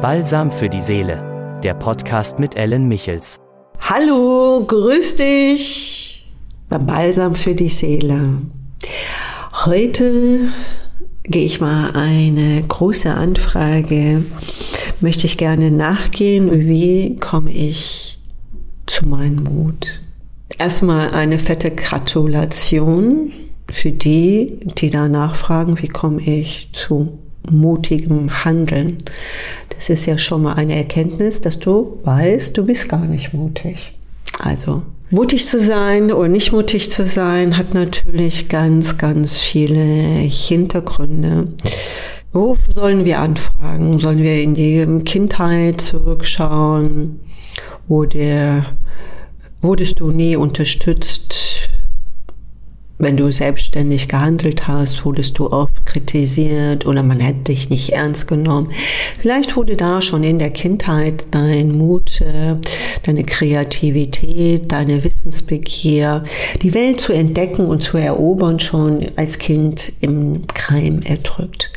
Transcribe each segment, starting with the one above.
Balsam für die Seele, der Podcast mit Ellen Michels. Hallo, grüß dich beim Balsam für die Seele. Heute gehe ich mal eine große Anfrage, möchte ich gerne nachgehen, wie komme ich zu meinem Mut. Erstmal eine fette Gratulation für die, die da nachfragen, wie komme ich zu mutigem Handeln. Das ist ja schon mal eine Erkenntnis, dass du weißt, du bist gar nicht mutig. Also mutig zu sein oder nicht mutig zu sein, hat natürlich ganz, ganz viele Hintergründe. Wo sollen wir anfragen? Sollen wir in die Kindheit zurückschauen? Oder wurdest du nie unterstützt wenn du selbstständig gehandelt hast, wurdest du oft kritisiert oder man hätte dich nicht ernst genommen. Vielleicht wurde da schon in der Kindheit dein Mut, äh, deine Kreativität, deine Wissensbegier, die Welt zu entdecken und zu erobern schon als Kind im Keim erdrückt.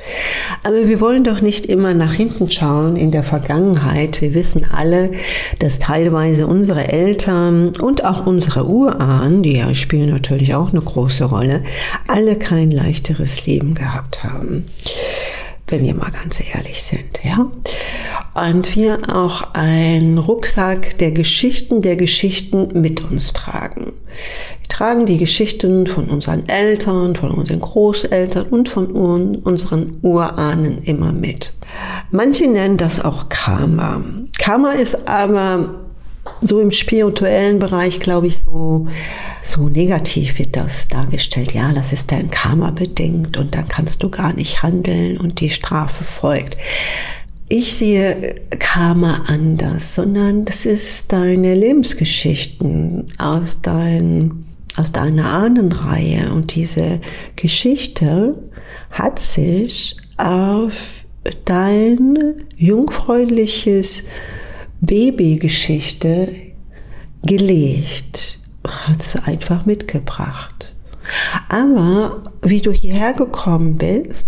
Aber wir wollen doch nicht immer nach hinten schauen in der Vergangenheit. Wir wissen alle, dass teilweise unsere Eltern und auch unsere Urahnen, die ja spielen natürlich auch eine große große Rolle, alle kein leichteres Leben gehabt haben. Wenn wir mal ganz ehrlich sind, ja. Und wir auch einen Rucksack der Geschichten, der Geschichten mit uns tragen. Wir tragen die Geschichten von unseren Eltern, von unseren Großeltern und von unseren Urahnen immer mit. Manche nennen das auch Karma. Karma ist aber so im spirituellen Bereich, glaube ich, so, so negativ wird das dargestellt. Ja, das ist dein Karma bedingt und dann kannst du gar nicht handeln und die Strafe folgt. Ich sehe Karma anders, sondern das ist deine Lebensgeschichten aus, dein, aus deiner Ahnenreihe und diese Geschichte hat sich auf dein jungfräuliches Babygeschichte gelegt, hat sie einfach mitgebracht. Aber wie du hierher gekommen bist,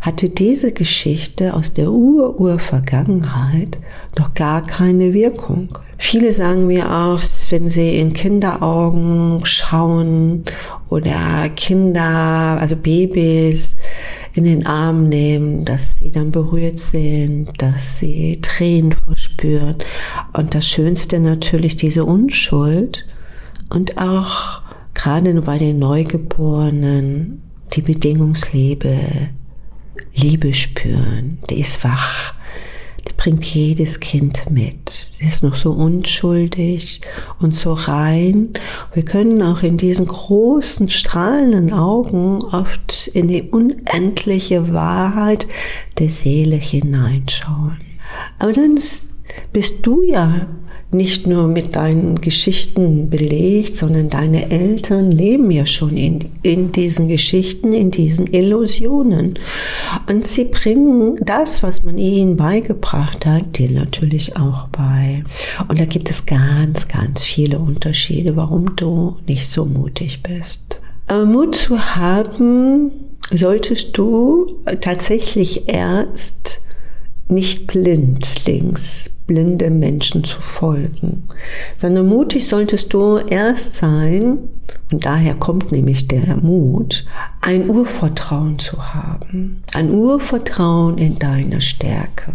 hatte diese Geschichte aus der Ur-Ur-Vergangenheit noch gar keine Wirkung. Viele sagen mir auch, wenn sie in Kinderaugen schauen oder Kinder, also Babys, in den Arm nehmen, dass sie dann berührt sind, dass sie Tränen verspüren. Und das Schönste natürlich diese Unschuld und auch gerade bei den Neugeborenen die Bedingungsliebe, Liebe spüren, die ist wach bringt jedes Kind mit. Sie ist noch so unschuldig und so rein. Wir können auch in diesen großen, strahlenden Augen oft in die unendliche Wahrheit der Seele hineinschauen. Aber dann bist du ja nicht nur mit deinen Geschichten belegt, sondern deine Eltern leben ja schon in, in diesen Geschichten, in diesen Illusionen. Und sie bringen das, was man ihnen beigebracht hat, dir natürlich auch bei. Und da gibt es ganz, ganz viele Unterschiede, warum du nicht so mutig bist. Aber Mut zu haben, solltest du tatsächlich erst nicht blindlings blinde Menschen zu folgen, sondern mutig solltest du erst sein, und daher kommt nämlich der Mut, ein Urvertrauen zu haben, ein Urvertrauen in deine Stärke,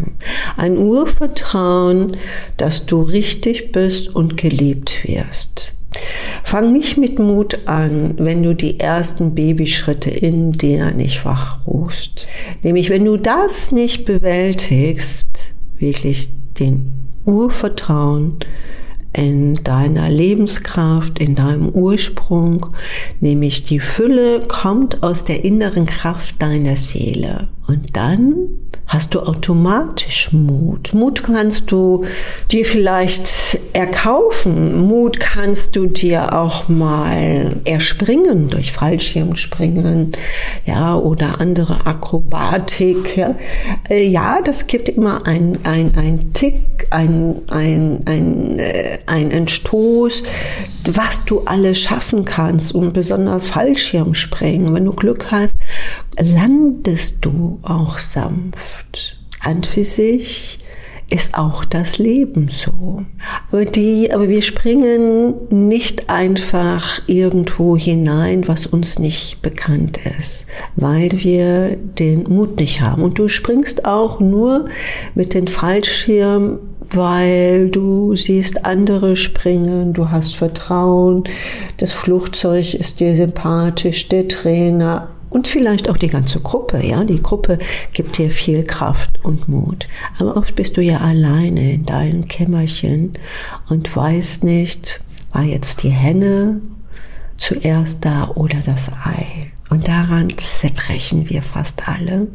ein Urvertrauen, dass du richtig bist und geliebt wirst. Fang nicht mit Mut an, wenn du die ersten Babyschritte in dir nicht wachruhst. Nämlich, wenn du das nicht bewältigst, wirklich den Urvertrauen in deiner Lebenskraft, in deinem Ursprung, nämlich die Fülle kommt aus der inneren Kraft deiner Seele. Und dann hast du automatisch Mut. Mut kannst du dir vielleicht erkaufen. Mut kannst du dir auch mal erspringen durch Fallschirmspringen, ja, oder andere Akrobatik. Ja, äh, ja das gibt immer ein, ein, ein Tick, ein, ein, ein, äh, ein Stoß, was du alles schaffen kannst und besonders Fallschirmspringen. Wenn du Glück hast, landest du auch sanft. An für sich ist auch das Leben so. Aber, die, aber wir springen nicht einfach irgendwo hinein, was uns nicht bekannt ist, weil wir den Mut nicht haben. Und du springst auch nur mit den Fallschirm weil du siehst andere springen, du hast Vertrauen, das Flugzeug ist dir sympathisch, der Trainer und vielleicht auch die ganze Gruppe, ja. Die Gruppe gibt dir viel Kraft und Mut. Aber oft bist du ja alleine in deinem Kämmerchen und weißt nicht, war jetzt die Henne zuerst da oder das Ei. Und daran zerbrechen wir fast alle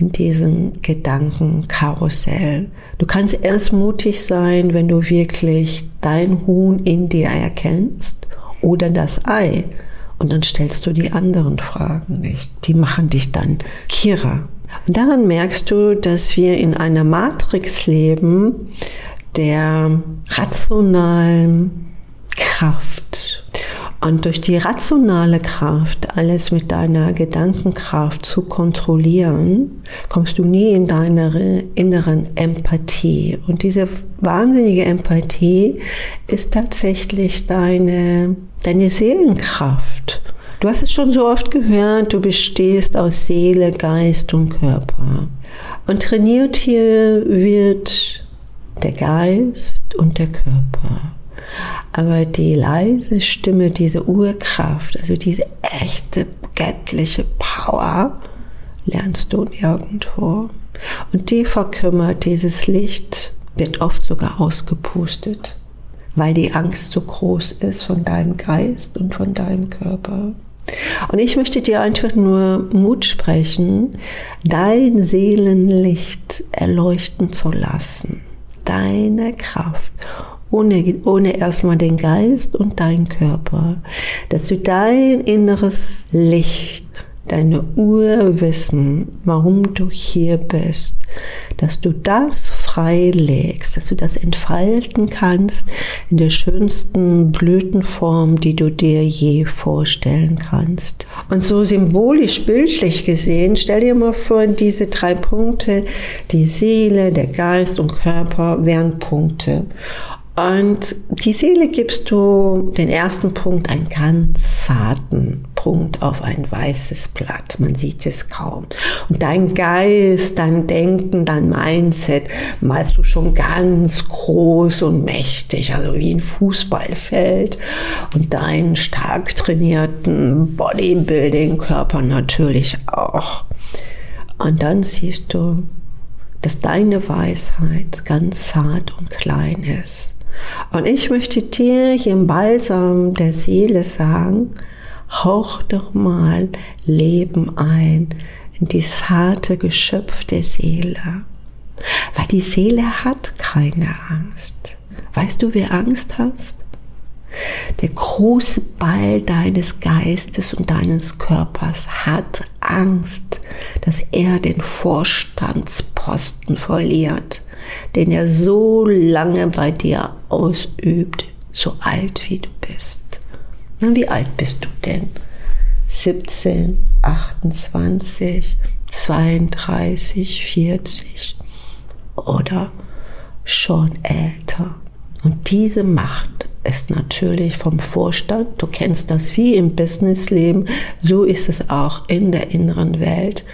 in diesem Gedankenkarussell. Du kannst erst mutig sein, wenn du wirklich dein Huhn in dir erkennst oder das Ei. Und dann stellst du die anderen Fragen nicht. Die machen dich dann Kira. Und daran merkst du, dass wir in einer Matrix leben der rationalen Kraft. Und durch die rationale Kraft, alles mit deiner Gedankenkraft zu kontrollieren, kommst du nie in deine inneren Empathie. Und diese wahnsinnige Empathie ist tatsächlich deine deine Seelenkraft. Du hast es schon so oft gehört, du bestehst aus Seele, Geist und Körper. Und trainiert hier wird der Geist und der Körper. Aber die leise Stimme, diese Urkraft, also diese echte göttliche Power, lernst du nirgendwo. Und die verkümmert, dieses Licht wird oft sogar ausgepustet weil die Angst so groß ist von deinem Geist und von deinem Körper. Und ich möchte dir einfach nur Mut sprechen, dein Seelenlicht erleuchten zu lassen. Deine Kraft. Ohne, ohne erstmal den Geist und deinen Körper. Dass du dein inneres Licht deine Urwissen, warum du hier bist, dass du das freilegst, dass du das entfalten kannst in der schönsten Blütenform, die du dir je vorstellen kannst. Und so symbolisch, bildlich gesehen, stell dir mal vor, diese drei Punkte, die Seele, der Geist und Körper wären Punkte. Und die Seele gibst du den ersten Punkt, einen ganz zarten Punkt auf ein weißes Blatt. Man sieht es kaum. Und dein Geist, dein Denken, dein Mindset malst du schon ganz groß und mächtig, also wie ein Fußballfeld. Und deinen stark trainierten Bodybuilding-Körper natürlich auch. Und dann siehst du, dass deine Weisheit ganz zart und klein ist und ich möchte dir hier im Balsam der Seele sagen, hauch doch mal Leben ein in die harte Geschöpf der Seele. Weil die Seele hat keine Angst. Weißt du, wer Angst hast? Der große Ball deines Geistes und deines Körpers hat Angst, dass er den Vorstandsposten verliert, den er so lange bei dir ausübt, so alt wie du bist. Na, wie alt bist du denn? 17, 28, 32, 40 oder schon älter. Und diese Macht ist natürlich vom Vorstand, du kennst das wie im Businessleben, so ist es auch in der inneren Welt.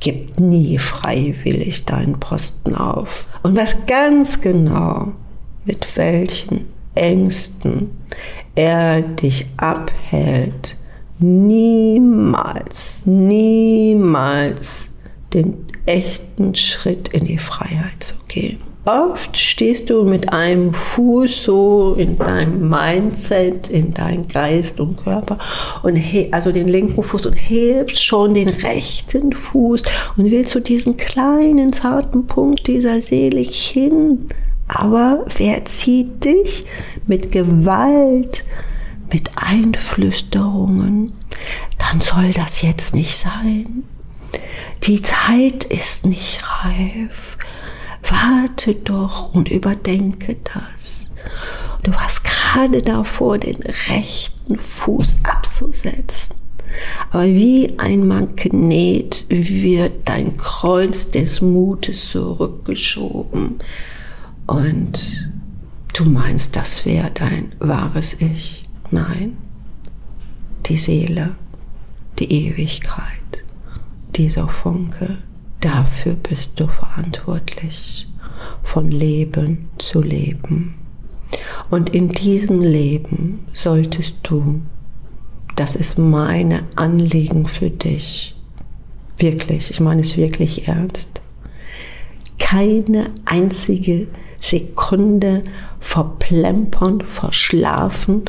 Gib nie freiwillig deinen Posten auf. Und was ganz genau, mit welchen Ängsten er dich abhält, niemals, niemals den echten Schritt in die Freiheit zu gehen. Oft stehst du mit einem Fuß so in deinem Mindset, in deinem Geist und Körper und also den linken Fuß und hebst schon den rechten Fuß und willst zu diesem kleinen zarten Punkt dieser Seele hin. Aber wer zieht dich mit Gewalt, mit Einflüsterungen? Dann soll das jetzt nicht sein. Die Zeit ist nicht reif. Warte doch und überdenke das. Du warst gerade davor, den rechten Fuß abzusetzen. Aber wie ein Magnet wird dein Kreuz des Mutes zurückgeschoben und du meinst, das wäre dein wahres Ich. Nein, die Seele, die Ewigkeit, dieser Funke, dafür bist du verantwortlich, von Leben zu leben. Und in diesem Leben solltest du, das ist meine Anliegen für dich, wirklich, ich meine es wirklich ernst, keine einzige Sekunde verplempern, verschlafen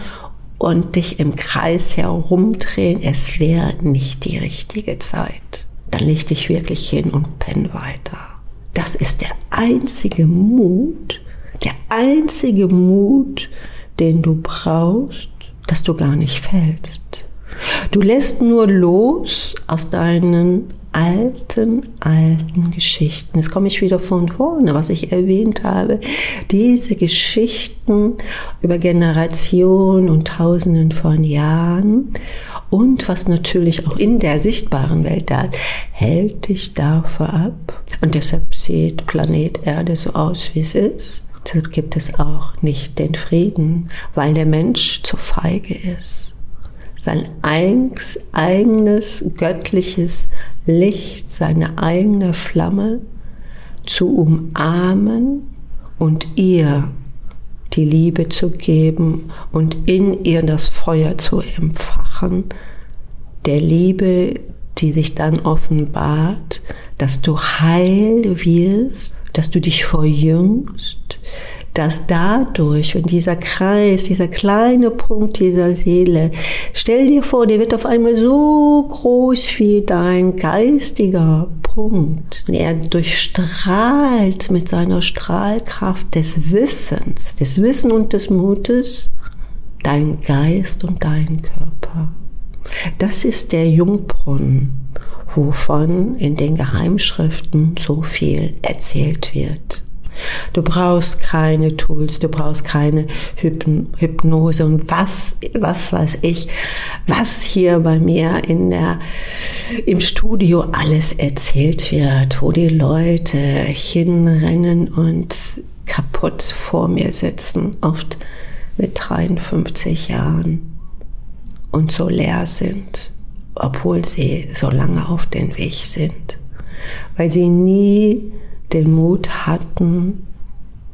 und dich im Kreis herumdrehen. Es wäre nicht die richtige Zeit. Dann leg dich wirklich hin und penn weiter. Das ist der einzige Mut, der einzige Mut, den du brauchst, dass du gar nicht fällst. Du lässt nur los aus deinen alten, alten Geschichten. Jetzt komme ich wieder von vorne, was ich erwähnt habe. Diese Geschichten über Generationen und Tausenden von Jahren und was natürlich auch in der sichtbaren Welt da ist, hält dich davor ab. Und deshalb sieht Planet Erde so aus, wie es ist. Deshalb gibt es auch nicht den Frieden, weil der Mensch zu feige ist sein eigenes göttliches Licht, seine eigene Flamme zu umarmen und ihr die Liebe zu geben und in ihr das Feuer zu empfachen, der Liebe, die sich dann offenbart, dass du heil wirst, dass du dich verjüngst, dass dadurch, wenn dieser Kreis, dieser kleine Punkt dieser Seele, stell dir vor, der wird auf einmal so groß wie dein geistiger Punkt. Und er durchstrahlt mit seiner Strahlkraft des Wissens, des Wissen und des Mutes, dein Geist und deinen Körper. Das ist der Jungbrunnen, wovon in den Geheimschriften so viel erzählt wird. Du brauchst keine Tools, du brauchst keine Hypnose und was, was weiß ich, was hier bei mir in der, im Studio alles erzählt wird, wo die Leute hinrennen und kaputt vor mir sitzen, oft mit 53 Jahren und so leer sind, obwohl sie so lange auf den Weg sind, weil sie nie den Mut hatten,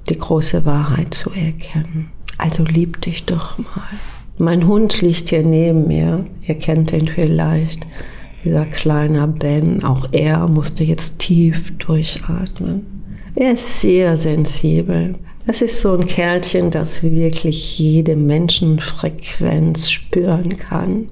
die große Wahrheit zu erkennen. Also lieb dich doch mal. Mein Hund liegt hier neben mir. Ihr kennt ihn vielleicht. Dieser kleine Ben. Auch er musste jetzt tief durchatmen. Er ist sehr sensibel. Das ist so ein Kerlchen, das wirklich jede Menschenfrequenz spüren kann.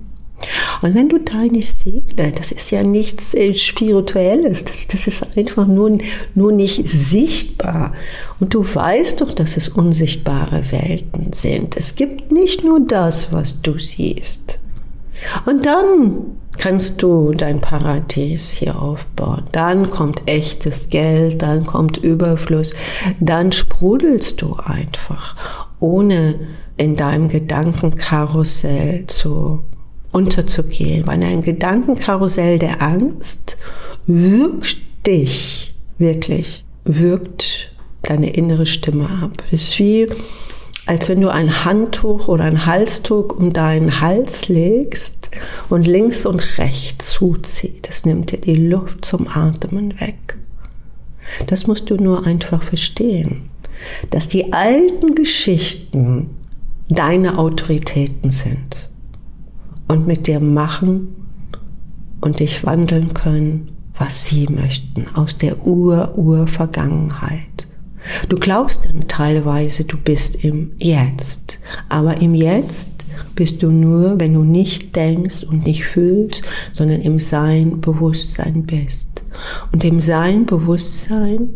Und wenn du deine Seele, das ist ja nichts äh, Spirituelles, das, das ist einfach nur, nur nicht sichtbar. Und du weißt doch, dass es unsichtbare Welten sind. Es gibt nicht nur das, was du siehst. Und dann kannst du dein Paradies hier aufbauen. Dann kommt echtes Geld, dann kommt Überfluss, dann sprudelst du einfach, ohne in deinem Gedankenkarussell zu unterzugehen, weil ein Gedankenkarussell der Angst wirkt dich wirklich, wirkt deine innere Stimme ab. Es ist wie, als wenn du ein Handtuch oder ein Halstuch um deinen Hals legst und links und rechts zuzieht. Das nimmt dir die Luft zum Atmen weg. Das musst du nur einfach verstehen, dass die alten Geschichten deine Autoritäten sind und mit dir machen und dich wandeln können, was sie möchten, aus der Ur-Ur-Vergangenheit. Du glaubst dann teilweise, du bist im Jetzt, aber im Jetzt bist du nur, wenn du nicht denkst und nicht fühlst, sondern im Sein, Bewusstsein bist. Und im Sein, Bewusstsein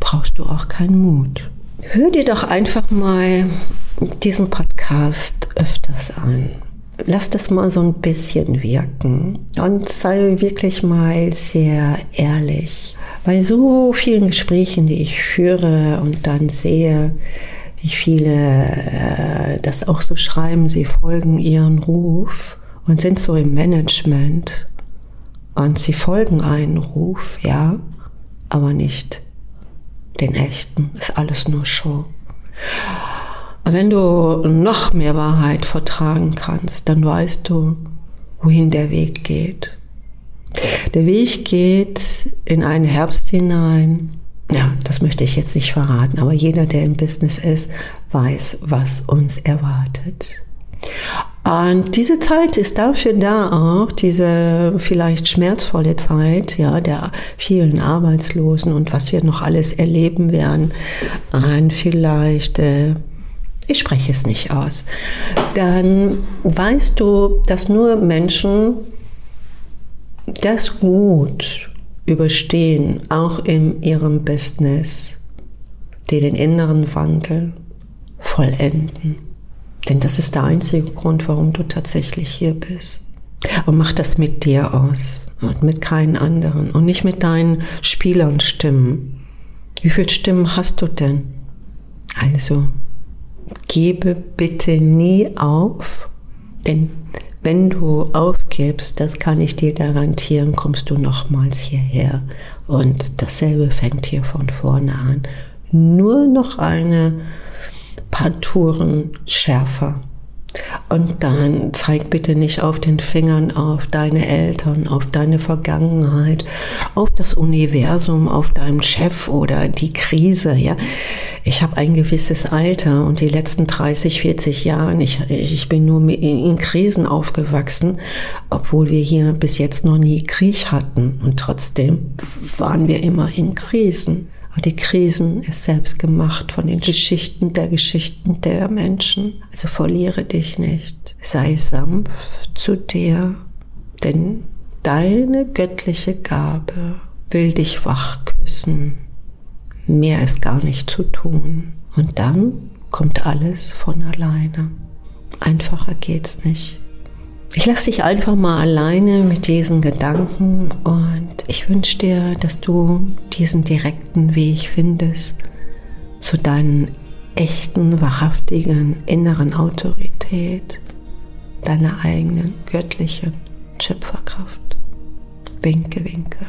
brauchst du auch keinen Mut. Hör dir doch einfach mal diesen Podcast öfters an lass das mal so ein bisschen wirken und sei wirklich mal sehr ehrlich. Bei so vielen Gesprächen, die ich führe und dann sehe, wie viele äh, das auch so schreiben, sie folgen ihren Ruf und sind so im Management und sie folgen einen Ruf, ja, aber nicht den echten. Ist alles nur Show. Wenn du noch mehr Wahrheit vertragen kannst, dann weißt du, wohin der Weg geht. Der Weg geht in einen Herbst hinein. Ja, das möchte ich jetzt nicht verraten, aber jeder, der im Business ist, weiß, was uns erwartet. Und diese Zeit ist dafür da auch, diese vielleicht schmerzvolle Zeit, ja, der vielen Arbeitslosen und was wir noch alles erleben werden, ein vielleicht äh, ich spreche es nicht aus, dann weißt du, dass nur Menschen das gut überstehen, auch in ihrem Business, die den inneren Wandel vollenden. Denn das ist der einzige Grund, warum du tatsächlich hier bist. Und mach das mit dir aus und mit keinen anderen und nicht mit deinen Spielern Stimmen. Wie viele Stimmen hast du denn? Also, gebe bitte nie auf, denn wenn du aufgibst, das kann ich dir garantieren, kommst du nochmals hierher. Und dasselbe fängt hier von vorne an. Nur noch eine paar Touren schärfer. Und dann zeig bitte nicht auf den Fingern auf deine Eltern, auf deine Vergangenheit, auf das Universum, auf deinen Chef oder die Krise. Ja, ich habe ein gewisses Alter und die letzten 30, 40 Jahre, ich, ich bin nur in Krisen aufgewachsen, obwohl wir hier bis jetzt noch nie Krieg hatten und trotzdem waren wir immer in Krisen. Aber die Krisen ist selbst gemacht von den Geschichten der Geschichten der Menschen. Also verliere dich nicht. Sei sanft zu dir, denn deine göttliche Gabe will dich wach küssen. Mehr ist gar nicht zu tun. Und dann kommt alles von alleine. Einfacher geht's nicht. Ich lasse dich einfach mal alleine mit diesen Gedanken und ich wünsche dir, dass du diesen direkten Weg findest zu deinen echten, wahrhaftigen inneren Autorität, deiner eigenen göttlichen Schöpferkraft. Winke, winke.